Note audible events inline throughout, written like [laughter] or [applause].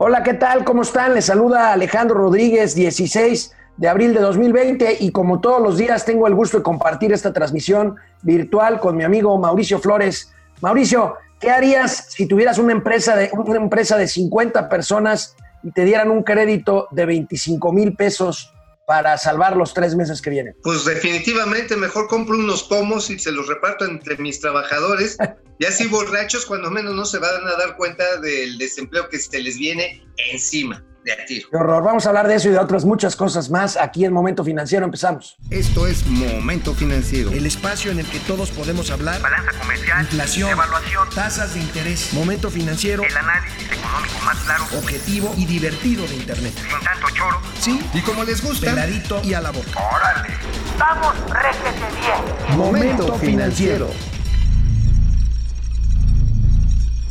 Hola, ¿qué tal? ¿Cómo están? Les saluda Alejandro Rodríguez, 16 de abril de 2020 y como todos los días tengo el gusto de compartir esta transmisión virtual con mi amigo Mauricio Flores. Mauricio, ¿qué harías si tuvieras una empresa de, una empresa de 50 personas y te dieran un crédito de 25 mil pesos para salvar los tres meses que vienen? Pues definitivamente mejor compro unos pomos y se los reparto entre mis trabajadores. Y así borrachos cuando menos no se van a dar cuenta del desempleo que se les viene encima. De a tiro. Qué horror. Vamos a hablar de eso y de otras muchas cosas más aquí en Momento Financiero. Empezamos. Esto es Momento Financiero. El espacio en el que todos podemos hablar. Balanza comercial. Inflación. Evaluación. Tasas de interés. Momento Financiero. El análisis económico más claro. Objetivo y divertido de Internet. Sin tanto choro. Sí. Y como les gusta. Peladito y a la boca. ¡Órale! ¡Vamos, réjete bien! Momento Financiero.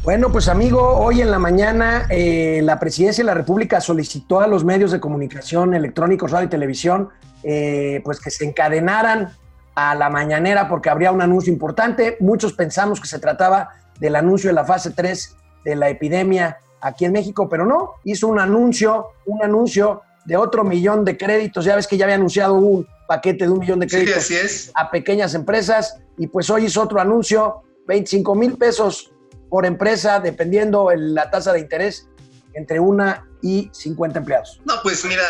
Bueno, pues amigo, hoy en la mañana eh, la Presidencia de la República solicitó a los medios de comunicación electrónicos, radio y televisión, eh, pues que se encadenaran a la mañanera porque habría un anuncio importante. Muchos pensamos que se trataba del anuncio de la fase 3 de la epidemia aquí en México, pero no, hizo un anuncio, un anuncio de otro millón de créditos. Ya ves que ya había anunciado un paquete de un millón de Sí, créditos así es. a pequeñas empresas y pues hoy hizo otro anuncio, 25 mil pesos por empresa, dependiendo el- la tasa de interés, entre una y 50 empleados. No, pues mira,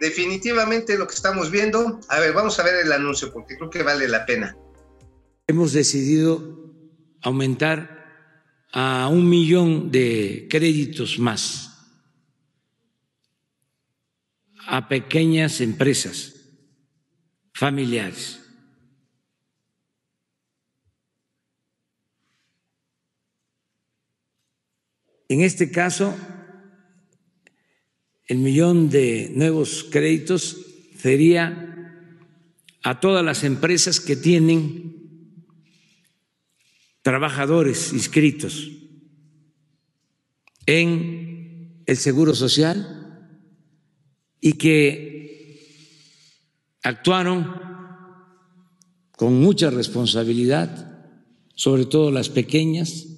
definitivamente lo que estamos viendo. A ver, vamos a ver el anuncio porque creo que vale la pena. hemos decidido aumentar a un millón de créditos más a pequeñas empresas familiares. En este caso, el millón de nuevos créditos sería a todas las empresas que tienen trabajadores inscritos en el Seguro Social y que actuaron con mucha responsabilidad, sobre todo las pequeñas,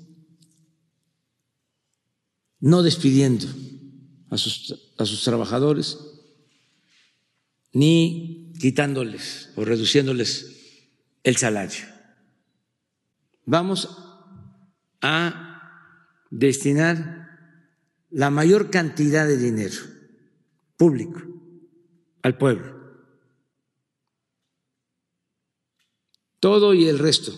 no despidiendo a sus, trabajadores ni quitándoles o reduciéndoles el salario. Vamos a destinar la mayor cantidad de dinero público al pueblo. Todo y el resto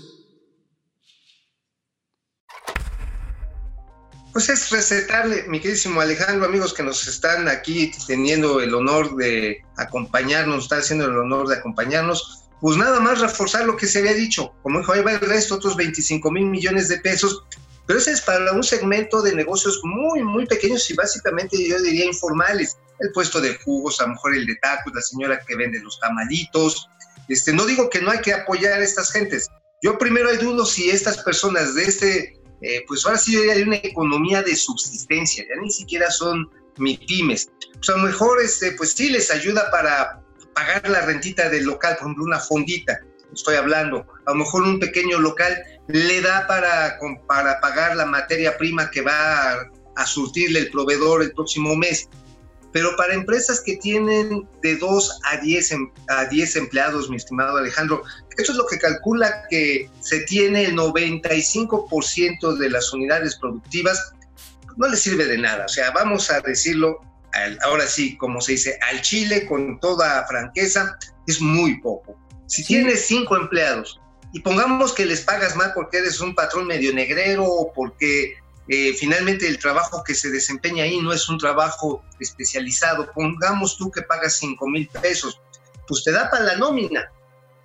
Pues es recetarle, mi queridísimo Alejandro, amigos que nos están aquí teniendo el honor de acompañarnos, nos están haciendo el honor de acompañarnos, pues nada más reforzar lo que se había dicho. Como dijo, ahí va el resto, otros 25 mil millones de pesos, pero ese es para un segmento de negocios muy, muy pequeños y básicamente yo diría informales. El puesto de jugos, a lo mejor el de tacos, la señora que vende los tamalitos. Este, no digo que no hay que apoyar a estas gentes. Yo primero hay dudo si estas personas de este eh, pues ahora sí de una economía de subsistencia, ya ni siquiera son MIPIMES. Pues a lo mejor este, pues sí les ayuda para pagar la rentita del local, por ejemplo, una fondita, estoy hablando. A lo mejor un pequeño local le da para, para pagar la materia prima que va a surtirle el proveedor el próximo mes. Pero para empresas que tienen de 2 a 10, em- a 10 empleados, mi estimado Alejandro, eso es lo que calcula que se tiene el 95% de las unidades productivas, no les sirve de nada. O sea, vamos a decirlo al- ahora sí, como se dice, al Chile con toda franqueza, es muy poco. Si Sí. tienes cinco empleados y pongamos que les pagas más porque eres un patrón medio negrero o porque eh, finalmente el trabajo que se desempeña ahí no es un trabajo especializado, pongamos tú que pagas cinco mil pesos, pues te da para la nómina.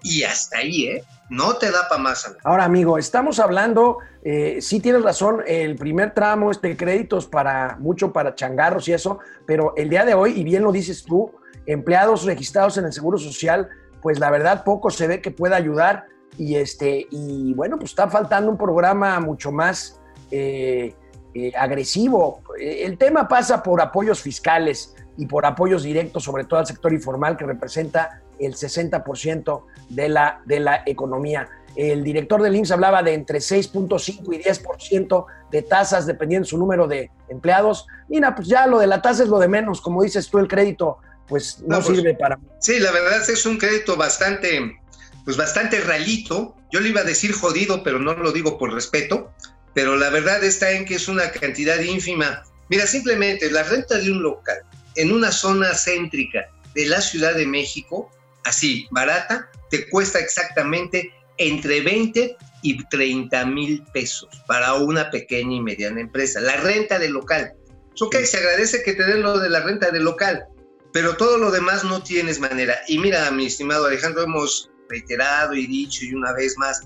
Y hasta ahí, ¿eh? No te da para más. Ahora, amigo, estamos hablando, eh, sí tienes razón, el primer tramo es de créditos para mucho para changarros y eso, pero el día de hoy, y bien lo dices tú, empleados registrados en el Seguro Social, pues la verdad poco se ve que pueda ayudar y este y bueno, pues está faltando un programa mucho más eh, eh, agresivo. El tema pasa por apoyos fiscales y por apoyos directos, sobre todo al sector informal que representa el 60% de la, de la economía. El director del IMSS hablaba de entre 6.5 y 10% de tasas dependiendo su número de empleados. Mira, pues ya lo de la tasa es lo de menos, como dices tú, el crédito pues no, No, pues, sirve para... Sí, la verdad es un crédito bastante, pues bastante ralito. Yo le iba a decir jodido, pero no lo digo por respeto. Pero la verdad está en que es una cantidad ínfima. Mira, simplemente la renta de un local en una zona céntrica de la Ciudad de México, así, barata, te cuesta exactamente entre 20 y 30 mil pesos para una pequeña y mediana empresa. La renta del local. Ok, se agradece que te den lo de la renta del local, pero todo lo demás no tienes manera. Y mira, mi estimado Alejandro, hemos reiterado y dicho y una vez más,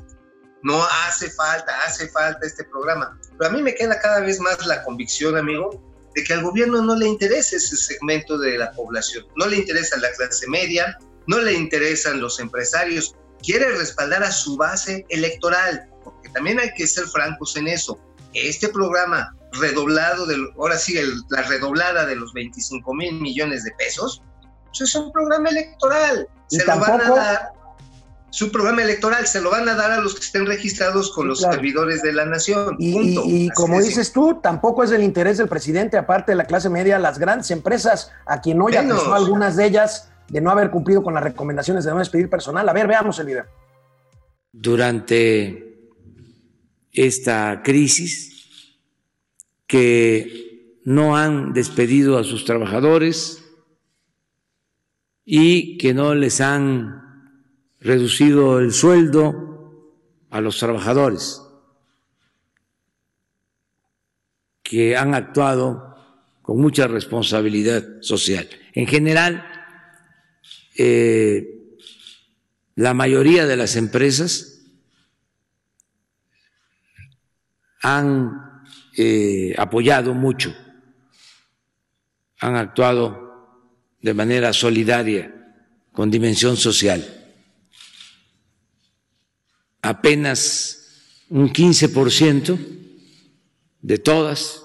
no hace falta, hace falta este programa. Pero a mí me queda cada vez más la convicción, amigo, de que al gobierno no le interesa ese segmento de la población. No le interesa la clase media, no le interesan los empresarios. Quiere respaldar a su base electoral, porque también hay que ser francos en eso. Este programa redoblado, del, ahora sí, el- la redoblada de los 25 mil millones de pesos, pues es un programa electoral. Y Se lo van a dar su programa electoral se lo van a dar a los que estén registrados con los claro. servidores de la nación. Y, punto. y- y Así como dices tú, tampoco es del interés del presidente, aparte de la clase media, las grandes empresas, a quien hoy Menos. acusó algunas de ellas de no haber cumplido con las recomendaciones de no despedir personal. A ver, veamos el video. durante esta crisis que no han despedido a sus trabajadores y que no les han reducido el sueldo a los trabajadores, que han actuado con mucha responsabilidad social. En general, eh, la mayoría de las empresas han eh, apoyado mucho, han actuado de manera solidaria, con dimensión social. Apenas un 15% de todas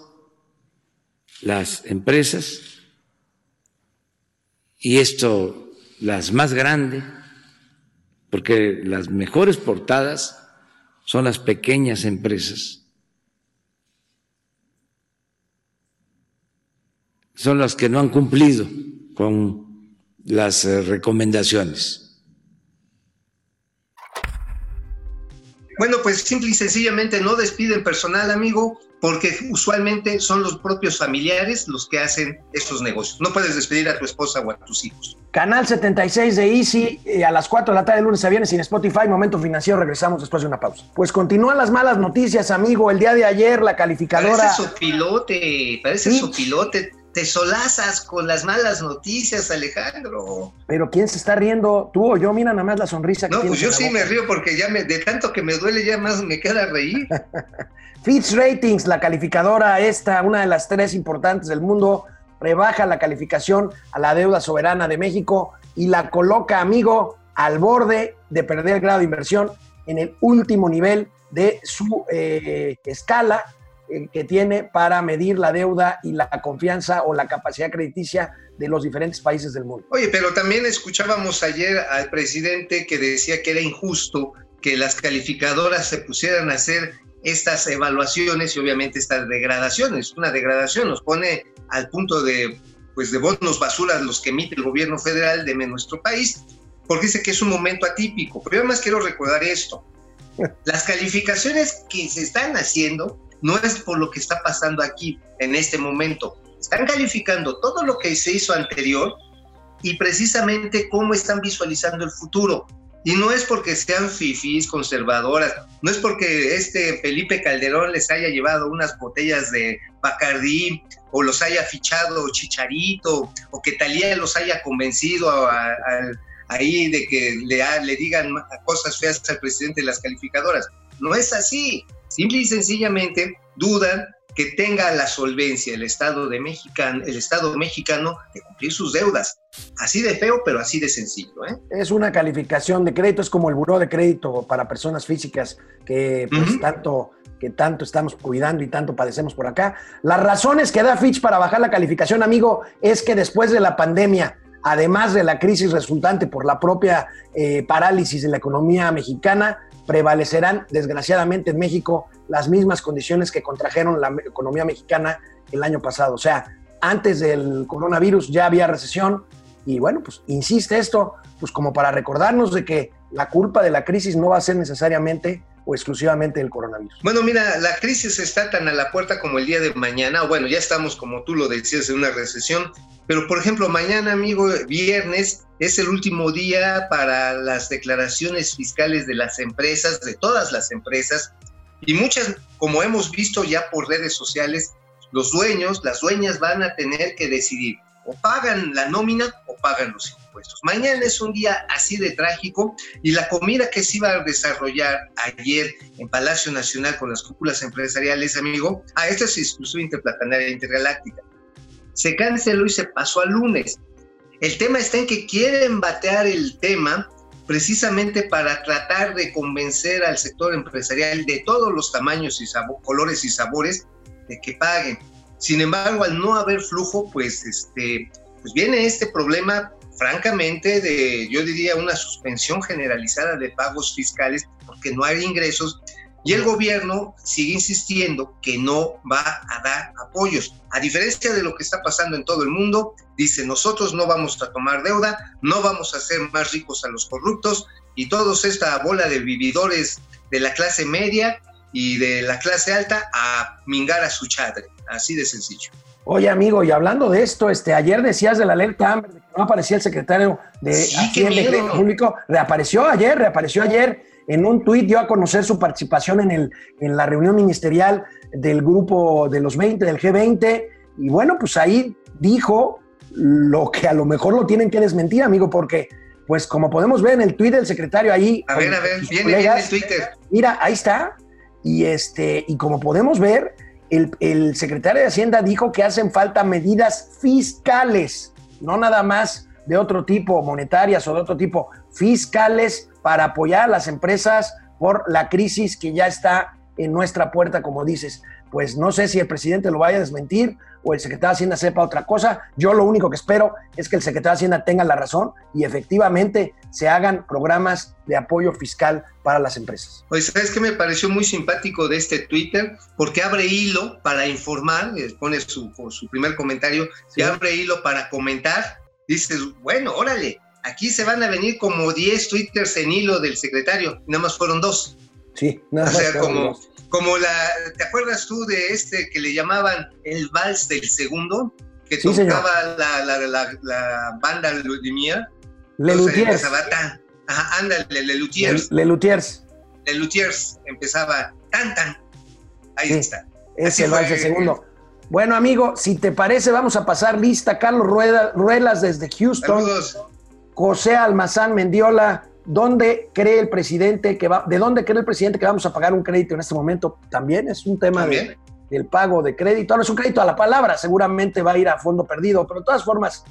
las empresas, y esto las más grandes, porque las mejores portadas son las pequeñas empresas, son las que no han cumplido con las eh, recomendaciones. Bueno, pues simple y sencillamente no despiden personal, amigo, porque usualmente son los propios familiares los que hacen estos negocios. No puedes despedir a tu esposa o a tus hijos. Canal 76 de Easy eh, a las 4 de la tarde, de lunes a viernes, sin Spotify, Momento Financiero. Regresamos después de una pausa. Pues continúan las malas noticias, amigo. El día de ayer, la calificadora. Parece sopilote, parece Sí. sopilote. Te solazas con las malas noticias, Alejandro. Pero ¿quién se está riendo? ¿Tú o yo? Mira nada más la sonrisa que No, pues yo sí boca. me río porque ya me, de tanto que me duele, ya más me queda reír. [laughs] Fitch Ratings, la calificadora esta, una de las tres importantes del mundo, rebaja la calificación a la deuda soberana de México y la coloca, amigo, al borde de perder el grado de inversión en el último nivel de su eh, escala que tiene para medir la deuda y la confianza o la capacidad crediticia de los diferentes países del mundo. Oye, pero también escuchábamos ayer al presidente que decía que era injusto que las calificadoras se pusieran a hacer estas evaluaciones y obviamente estas degradaciones. Una degradación nos pone al punto de, pues, de bonos basuras los que emite el gobierno federal de nuestro país, porque dice que es un momento atípico. Pero yo además quiero recordar esto. [laughs] Las calificaciones que se están haciendo no es por lo que está pasando aquí en este momento. Están calificando todo lo que se hizo anterior y precisamente cómo están visualizando el futuro. Y no es porque sean fifís, conservadoras, no es porque este Felipe Calderón les haya llevado unas botellas de Bacardí o los haya fichado Chicharito o que Talía los haya convencido a- ahí de que le digan cosas feas al presidente de las calificadoras. No es así. Simple y sencillamente dudan que tenga la solvencia el Estado de mexicano, el Estado mexicano de cumplir sus deudas. Así de feo, pero así de sencillo. ¿eh? Es una calificación de crédito, es como el buró de crédito para personas físicas que pues, tanto que tanto estamos cuidando y tanto padecemos por acá. Las razones que da Fitch para bajar la calificación, amigo, es que después de la pandemia además de la crisis resultante por la propia eh, parálisis de la economía mexicana, prevalecerán desgraciadamente en México las mismas condiciones que contrajeron la economía mexicana el año pasado. O sea, antes del coronavirus ya había recesión y bueno, pues insiste esto, pues como para recordarnos de que la culpa de la crisis no va a ser necesariamente o exclusivamente del coronavirus. Bueno, mira, la crisis está tan a la puerta como el día de mañana. Bueno, ya estamos, como tú lo decías, en una recesión. Pero, por ejemplo, mañana, amigo, viernes, es el último día para las declaraciones fiscales de las empresas, de todas las empresas. Y muchas, como hemos visto ya por redes sociales, los dueños, las dueñas van a tener que decidir o pagan la nómina o pagan los impuestos. Mañana es un día así de trágico y la comida que se iba a desarrollar ayer en Palacio Nacional con las cúpulas empresariales, amigo, a esta es exclusiva interplatanaria intergaláctica. Se canceló y se pasó al lunes. El tema está en que quieren batear el tema precisamente para tratar de convencer al sector empresarial de todos los tamaños y colores y sabores de que paguen. Sin embargo, al no haber flujo, pues, este, pues viene este problema, francamente, de, yo diría, una suspensión generalizada de pagos fiscales porque no hay ingresos y el gobierno sigue insistiendo que no va a dar apoyos. A diferencia de lo que está pasando en todo el mundo, dice, nosotros no vamos a tomar deuda, no vamos a hacer más ricos a los corruptos y todos esta bola de vividores de la clase media y de la clase alta a mingar a su chadre. Así de sencillo. Oye, amigo, y hablando de esto, este, ayer decías de la alerta Amber, que no aparecía el secretario de Sí, Hacienda. Público. Reapareció ayer, reapareció ayer. En un tuit dio a conocer su participación en, el, en la reunión ministerial del grupo de los 20, del G20. Y bueno, pues ahí dijo lo que a lo mejor lo tienen que desmentir, amigo, porque pues como podemos ver en el tuit del secretario ahí. A ver, a ver, viene, viene el Twitter. Mira, ahí está. Y, este, y como podemos ver, el, secretario de Hacienda dijo que hacen falta medidas fiscales, no nada más de otro tipo, monetarias o de otro tipo, fiscales para apoyar a las empresas por la crisis que ya está en nuestra puerta, como dices. Pues no sé si el presidente lo vaya a desmentir o el secretario de Hacienda sepa otra cosa. Yo lo único que espero es que el secretario de Hacienda tenga la razón y efectivamente se hagan programas de apoyo fiscal para las empresas. Oye, ¿sabes qué me pareció muy simpático de este Twitter? Porque abre hilo para informar, eh, pone su, su primer comentario, Sí. abre hilo para comentar. Dices, bueno, órale, aquí se van a venir como 10 Twitters en hilo del secretario, nada más fueron dos. Sí, O nada más. sea, fueron como, dos. Como la, ¿te acuerdas tú de este que le llamaban el vals del segundo? Que Sí, tocaba la, la, la, la banda Lumière. Le Entonces Lutiers. empezaba tan, ajá, ándale, Le Lutiers. Le Lutiers. Le Lutiers empezaba tan, tan. Ahí Sí. está. Es el fue. avance segundo. Bueno, amigo, si te parece, vamos a pasar lista. Carlos Rueda, Ruelas desde Houston. Saludos. José Almazán Mendiola, ¿dónde cree el presidente que va, de dónde cree el presidente que vamos a pagar un crédito en este momento? También es un tema de- del pago de crédito. Ahora es un crédito a la palabra, seguramente va a ir a fondo perdido, pero de todas formas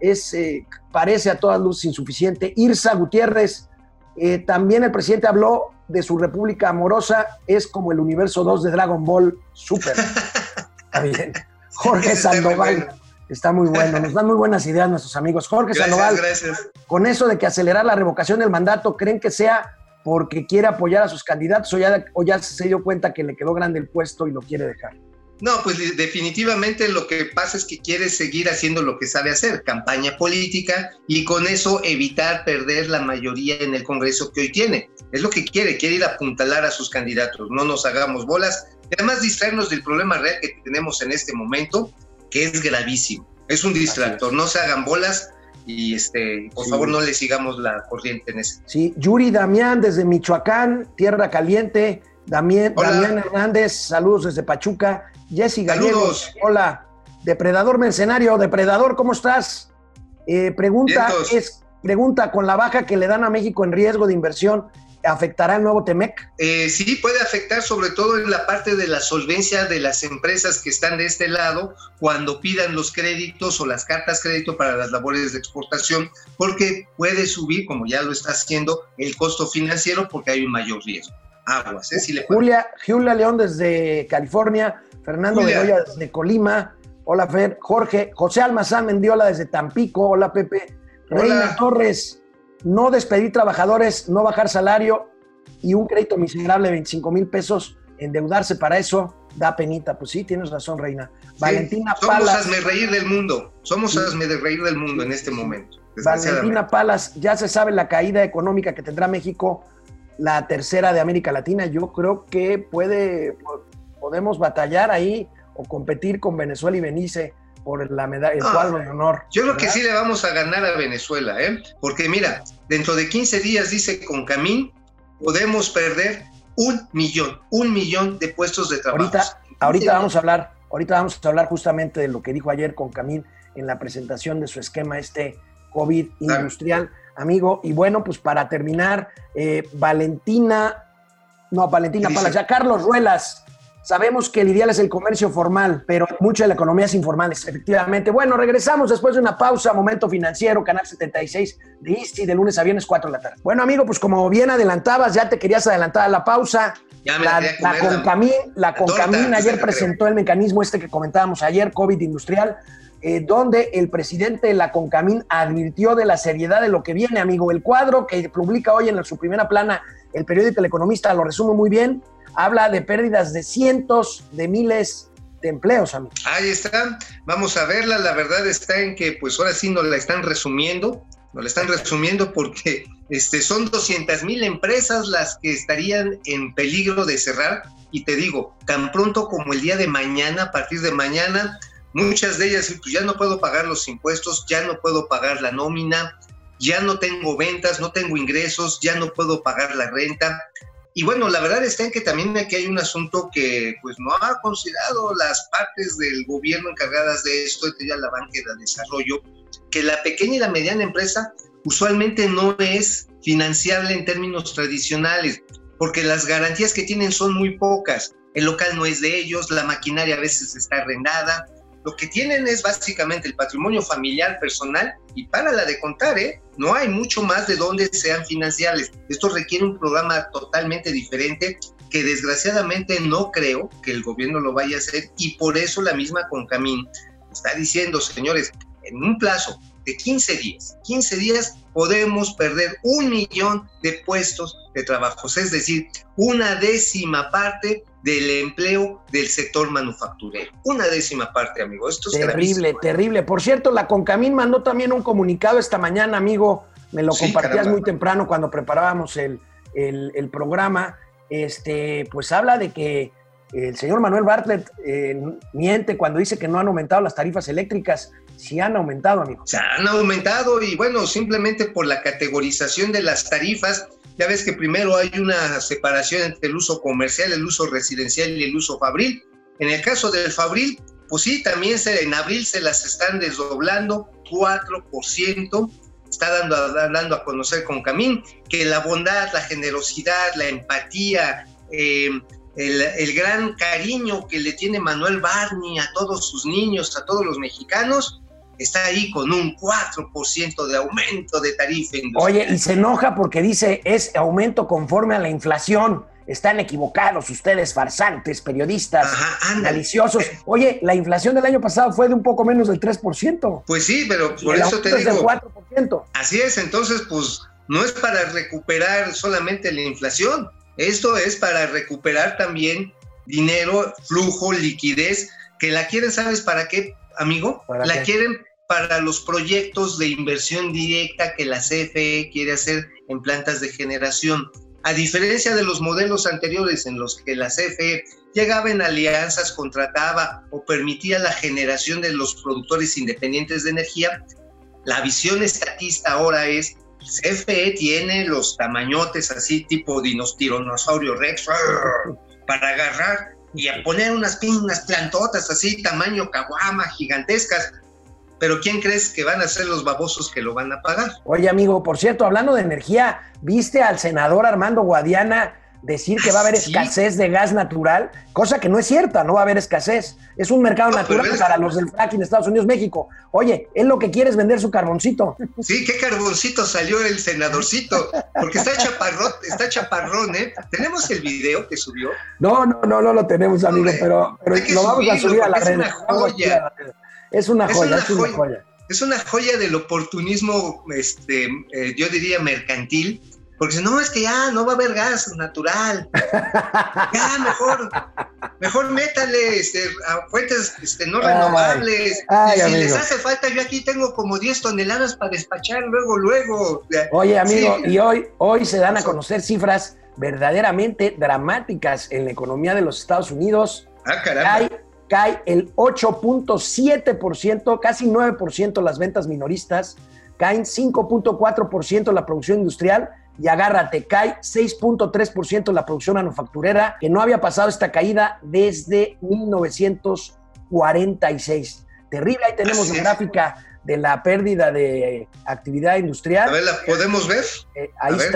es, eh, parece a todas luces insuficiente. Irsa Gutiérrez, eh, también el presidente habló de su república amorosa, es como el universo 2 de Dragon Ball Super. [laughs] Está bien. Jorge Sandoval. Está muy bueno, nos dan muy buenas ideas nuestros amigos. Jorge Gracias, Sandoval, gracias. con eso de que acelerar la revocación del mandato, ¿creen que sea porque quiere apoyar a sus candidatos o ya, o ya se dio cuenta que le quedó grande el puesto y lo quiere dejar? No, pues definitivamente lo que pasa es que quiere seguir haciendo lo que sabe hacer, campaña política, y con eso evitar perder la mayoría en el Congreso que hoy tiene. Es lo que quiere, quiere ir a apuntalar a sus candidatos, no nos hagamos bolas, y además distraernos del problema real que tenemos en este momento, que es gravísimo. Es un distractor, no se hagan bolas y este, por Sí. favor no le sigamos la corriente en ese. Sí, Yuri Damián desde Michoacán, Tierra Caliente. Damián. Damián Hernández, saludos desde Pachuca. Jessy Gallegos, Saludos. hola. Depredador Mercenario, Depredador, ¿cómo estás? Eh, pregunta Vientos. es, pregunta, con la baja que le dan a México en riesgo de inversión, ¿afectará el nuevo TEMEC? Eh, sí, puede afectar sobre todo en la parte de la solvencia de las empresas que están de este lado cuando pidan los créditos o las cartas crédito para las labores de exportación, porque puede subir, como ya lo está haciendo, el costo financiero porque hay un mayor riesgo. Aguas, ¿eh? Sí le Julia, Julia León desde California, Fernando. Bedoya desde Colima, Hola, Fer. Jorge, José Almazán Mendiola desde Tampico. Hola, Pepe. Hola. Reina Torres, no despedir trabajadores, no bajar salario y un crédito miserable de 25 mil pesos, endeudarse para eso, da penita. Pues sí, tienes razón, Reina. Valentina somos Palas. hazme reír del mundo. Somos hazme de reír del mundo en este momento. Valentina Palas, ya se sabe la caída económica que tendrá México, la tercera de América Latina. Yo creo que puede, podemos batallar ahí o competir con Venezuela y Belice por la medalla, el Ah, cuadro de honor. Yo creo que sí le vamos a ganar a Venezuela, ¿eh? Porque mira, dentro de 15 días, dice con Camín, podemos perder un millón, un millón de puestos de trabajo. Ahorita, ahorita vamos a hablar, ahorita vamos a hablar justamente de lo que dijo ayer con Camil en la presentación de su esquema este COVID Claro. industrial, amigo. Y bueno, pues para terminar, eh, Valentina, no, Valentina ¿Qué Palas, ya Carlos Ruelas. Sabemos que el ideal es el comercio formal, pero mucha de la economía es informal, efectivamente. Bueno, regresamos después de una pausa, Momento Financiero, Canal 76 de Easy, de lunes a viernes, 4 de la tarde. Bueno, amigo, pues como bien adelantabas, ya te querías adelantar a la pausa. Ya me la La, la la- Concamín, la Concamín ayer presentó el mecanismo este que comentábamos ayer, COVID industrial, eh, donde el presidente de la Concamín advirtió de la seriedad de lo que viene, amigo. El cuadro que publica hoy en su primera plana el periódico El Economista lo resume muy bien. Habla de pérdidas de cientos de miles de empleos, amigo. Ahí está, vamos a verla. La verdad está en que, pues ahora sí nos la están resumiendo, nos la están resumiendo porque este, son 200 mil empresas las que estarían en peligro de cerrar. Y te digo, tan pronto como el día de mañana, a partir de mañana, muchas de ellas, pues ya no puedo pagar los impuestos, ya no puedo pagar la nómina, ya no tengo ventas, no tengo ingresos, ya no puedo pagar la renta. Y bueno, la verdad está en que también aquí hay un asunto que pues no ha considerado las partes del gobierno encargadas de esto, que ya la banca de desarrollo, que la pequeña y la mediana empresa usualmente no es financiable en términos tradicionales, porque las garantías que tienen son muy pocas. El local no es de ellos, la maquinaria a veces está arrendada. Lo que tienen es básicamente el patrimonio familiar personal y para la de contar, ¿eh? no hay mucho más de donde sean financiables. Esto requiere un programa totalmente diferente que desgraciadamente no creo que el gobierno lo vaya a hacer y por eso la misma Concamín está diciendo, señores, en un plazo de 15 días, 15 días podemos perder un millón de puestos de trabajo, es decir, una décima parte del empleo del sector manufacturero. Una décima parte, amigo. Esto es Terrible, gravísimo. terrible. Por cierto, la Concamín mandó también un comunicado esta mañana, amigo. Me lo Sí, compartías caramba. muy temprano cuando preparábamos el, el- el programa. Este, pues habla de que el señor Manuel Bartlett eh, miente cuando dice que no han aumentado las tarifas eléctricas. Sí han aumentado, amigo. Se han aumentado y bueno, simplemente por la categorización de las tarifas, ya ves que primero hay una separación entre el uso comercial, el uso residencial y el uso fabril. En el caso del fabril, pues sí, también se, en abril se las están desdoblando 4%. Está dando, dando a conocer con Camín que la bondad, la generosidad, la empatía, eh, el, el gran cariño que le tiene Manuel Barney a todos sus niños, a todos los mexicanos, está ahí con un 4% de aumento de tarifa industrial. Oye, y se enoja porque dice es aumento conforme a la inflación. Están equivocados ustedes, farsantes, periodistas, Ajá, maliciosos. Oye, la inflación del año pasado fue de un poco menos del 3%. Pues sí, pero por eso te es del digo, 4%. así es, entonces pues no es para recuperar solamente la inflación, esto es para recuperar también dinero, flujo, liquidez, que la quieren, ¿sabes para qué, amigo? ¿Para la qué? quieren para los proyectos de inversión directa que la CFE quiere hacer en plantas de generación. A diferencia de los modelos anteriores en los que la CFE llegaba en alianzas, contrataba o permitía la generación de los productores independientes de energía, la visión estatista ahora es CFE tiene los tamañotes así tipo dinos, tiranosaurio rex para agarrar y a poner unas plantotas así tamaño caguama gigantescas. Pero ¿quién crees que van a ser los babosos que lo van a pagar? Oye, amigo, por cierto, hablando de energía, ¿viste al senador Armando Guadiana decir que va a haber Sí. escasez de gas natural, cosa que no es cierta, no va a haber escasez. Es un mercado No, natural es- para los del fracking de Estados Unidos, México. Oye, él lo que quiere es vender su carboncito. Sí, qué carboncito salió el senadorcito, porque está chaparrón, está chaparrón, ¿eh? Tenemos el video que subió. No, no, no, no lo tenemos, amigo, pero, pero lo vamos a subir a la porque es red. una joya. Es una Es joya, una es una joya. joya. Es una joya del oportunismo, este, eh, yo diría mercantil, porque si no, es que ya no va a haber gas natural. [laughs] Ya, mejor, mejor métale este, a fuentes este, no Ay, renovables. ay, y si amigo. les hace falta, yo aquí tengo como 10 toneladas para despachar luego, luego. Oye, amigo, Sí. y hoy, hoy se dan a conocer cifras verdaderamente dramáticas en la economía de los Estados Unidos. Ah, caramba. Cae, cae el 8.7%, casi 9% las ventas minoristas, caen 5.4% la producción industrial y agárrate, cae 6.3% la producción manufacturera, que no había pasado esta caída desde 1946. Terrible, ahí tenemos Así la es. gráfica de la pérdida de actividad industrial. A ver, ¿la podemos ver? Eh, ahí a ver.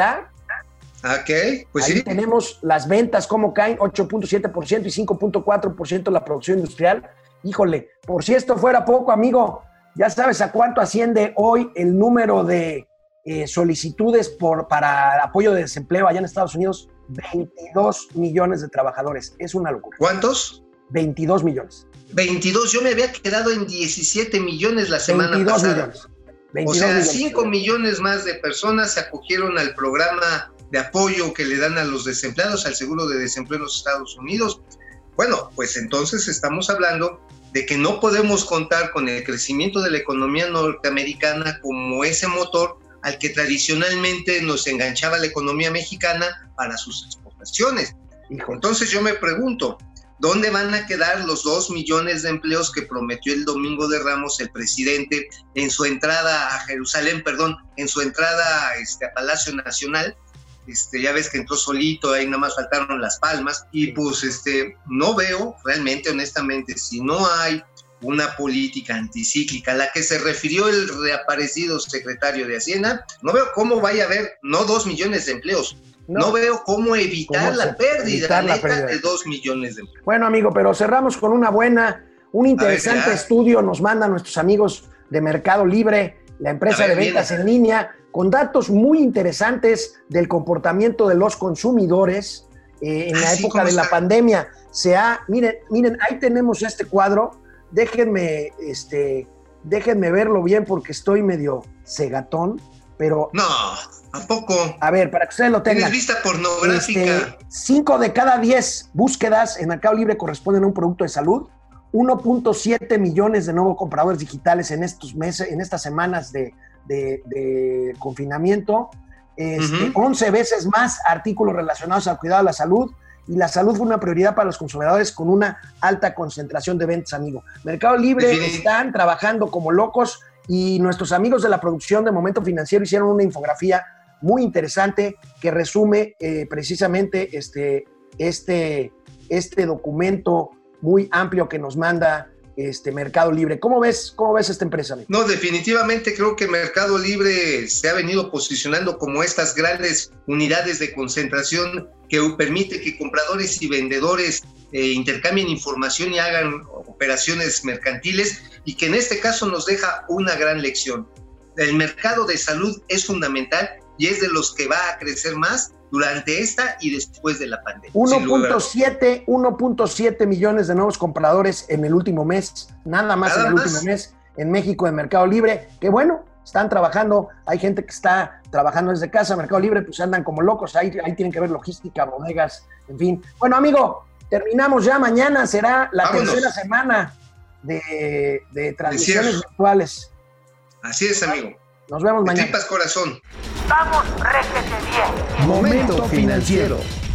Está. Ok, pues Ahí sí. tenemos las ventas, cómo caen, 8.7% y 5.4% la producción industrial. Híjole, por si esto fuera poco, amigo, ya sabes a cuánto asciende hoy el número de eh, solicitudes por, para apoyo de desempleo allá en Estados Unidos. 22 millones de trabajadores. Es una locura. ¿Cuántos? 22 millones. 22. Yo me había quedado en 17 millones la semana 22 pasada. millones. O 22 sea, millones. 5 millones más de personas se acogieron al programa de apoyo que le dan a los desempleados, al seguro de desempleo en los Estados Unidos. Bueno, pues entonces estamos hablando de que no podemos contar con el crecimiento de la economía norteamericana como ese motor al que tradicionalmente nos enganchaba la economía mexicana para sus exportaciones. Entonces yo me pregunto, ¿dónde van a quedar los dos millones de empleos que prometió el domingo de Ramos el presidente en su entrada a Jerusalén, perdón, en su entrada este, a Palacio Nacional? Este, ya ves que entró solito, ahí nada más faltaron las palmas, y pues este, no veo realmente, honestamente, si no hay una política anticíclica a la que se refirió el reaparecido secretario de Hacienda, no veo cómo vaya a haber no dos millones de empleos, no, veo cómo evitar ¿Cómo se- la pérdida evitar la neta pérdida? de dos millones de empleos. Bueno, amigo, pero cerramos con una buena, un interesante estudio nos mandan nuestros amigos de Mercado Libre, la empresa ver, de ventas en línea, con datos muy interesantes del comportamiento de los consumidores eh, en la época ¿cómo de la pandemia. Se ha, miren, miren, ahí tenemos este cuadro. Déjenme, este, déjenme verlo bien porque estoy medio cegatón, pero No, ¿a poco? a ver, para que ustedes lo tengan. Tienes vista pornográfica. Este, cinco de cada 10 búsquedas en Mercado Libre corresponden a un producto de salud. 1.7 millones de nuevos compradores digitales en estos meses, en estas semanas de, de- de confinamiento. Este, Ujú. 11 veces más artículos relacionados al cuidado de la salud. Y la salud fue una prioridad para los consumidores con una alta concentración de ventas, amigo. Mercado Libre están trabajando como locos y nuestros amigos de la producción de Momento Financiero hicieron una infografía muy interesante que resume eh, precisamente este, este, este documento muy amplio que nos manda este Mercado Libre. ¿Cómo ves, cómo ves esta empresa? No, definitivamente creo que Mercado Libre se ha venido posicionando como estas grandes unidades de concentración que permite que compradores y vendedores eh, intercambien información y hagan operaciones mercantiles y que en este caso nos deja una gran lección. El mercado de salud es fundamental y es de los que va a crecer más durante esta y después de la pandemia. sin lugar a dudas. 1.7 1.7 millones de nuevos compradores en el último mes, nada más Nada en el más. último mes en México en Mercado Libre, que bueno, están trabajando, hay gente que está trabajando desde casa, Mercado Libre, pues andan como locos, ahí, ahí tienen que ver logística, bodegas, en fin. Bueno, amigo, terminamos ya, mañana será la Vámonos. tercera semana de, de transmisiones virtuales. Así es, amigo. Nos vemos mañana. tripas corazón. Vamos, réjete bien. Momento financiero.